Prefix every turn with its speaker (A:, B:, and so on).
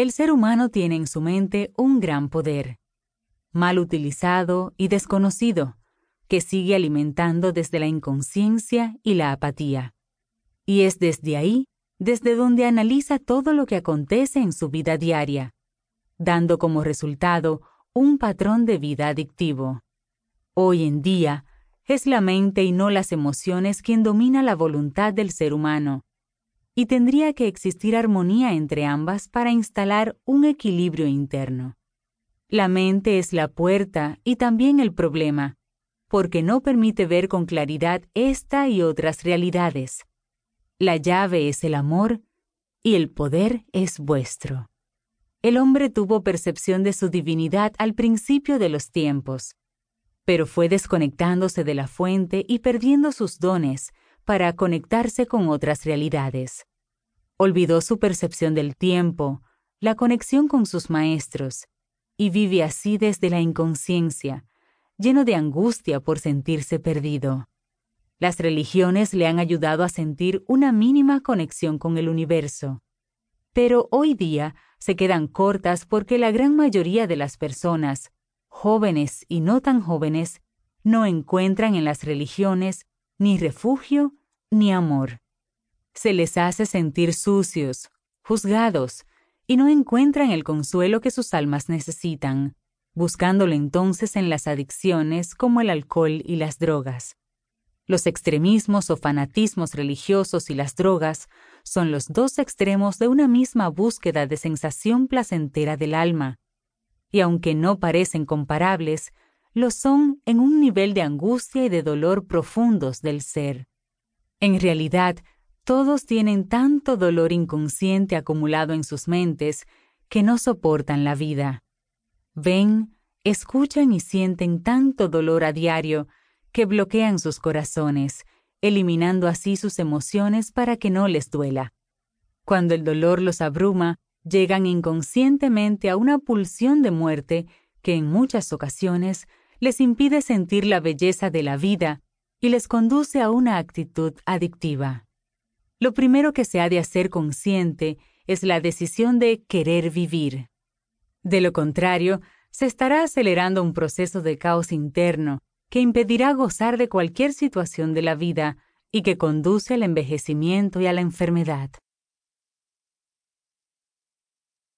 A: El ser humano tiene en su mente un gran poder, mal utilizado y desconocido, que sigue alimentando desde la inconsciencia y la apatía. Y es desde ahí, desde donde analiza todo lo que acontece en su vida diaria, dando como resultado un patrón de vida adictivo. Hoy en día, es la mente y no las emociones quien domina la voluntad del ser humano, y tendría que existir armonía entre ambas para instalar un equilibrio interno. La mente es la puerta y también el problema, porque no permite ver con claridad esta y otras realidades. La llave es el amor y el poder es vuestro. El hombre tuvo percepción de su divinidad al principio de los tiempos, pero fue desconectándose de la fuente y perdiendo sus dones para conectarse con otras realidades. Olvidó su percepción del tiempo, la conexión con sus maestros, y vive así desde la inconsciencia, lleno de angustia por sentirse perdido. Las religiones le han ayudado a sentir una mínima conexión con el universo, pero hoy día se quedan cortas porque la gran mayoría de las personas, jóvenes y no tan jóvenes, no encuentran en las religiones ni refugio ni amor. Se les hace sentir sucios, juzgados, y no encuentran el consuelo que sus almas necesitan, buscándolo entonces en las adicciones como el alcohol y las drogas. Los extremismos o fanatismos religiosos y las drogas son los dos extremos de una misma búsqueda de sensación placentera del alma, y aunque no parecen comparables, lo son en un nivel de angustia y de dolor profundos del ser. En realidad, todos tienen tanto dolor inconsciente acumulado en sus mentes que no soportan la vida. Ven, escuchan y sienten tanto dolor a diario que bloquean sus corazones, eliminando así sus emociones para que no les duela. Cuando el dolor los abruma, llegan inconscientemente a una pulsión de muerte que en muchas ocasiones les impide sentir la belleza de la vida y les conduce a una actitud adictiva. Lo primero que se ha de hacer consciente es la decisión de querer vivir. De lo contrario, se estará acelerando un proceso de caos interno que impedirá gozar de cualquier situación de la vida y que conduce al envejecimiento y a la enfermedad.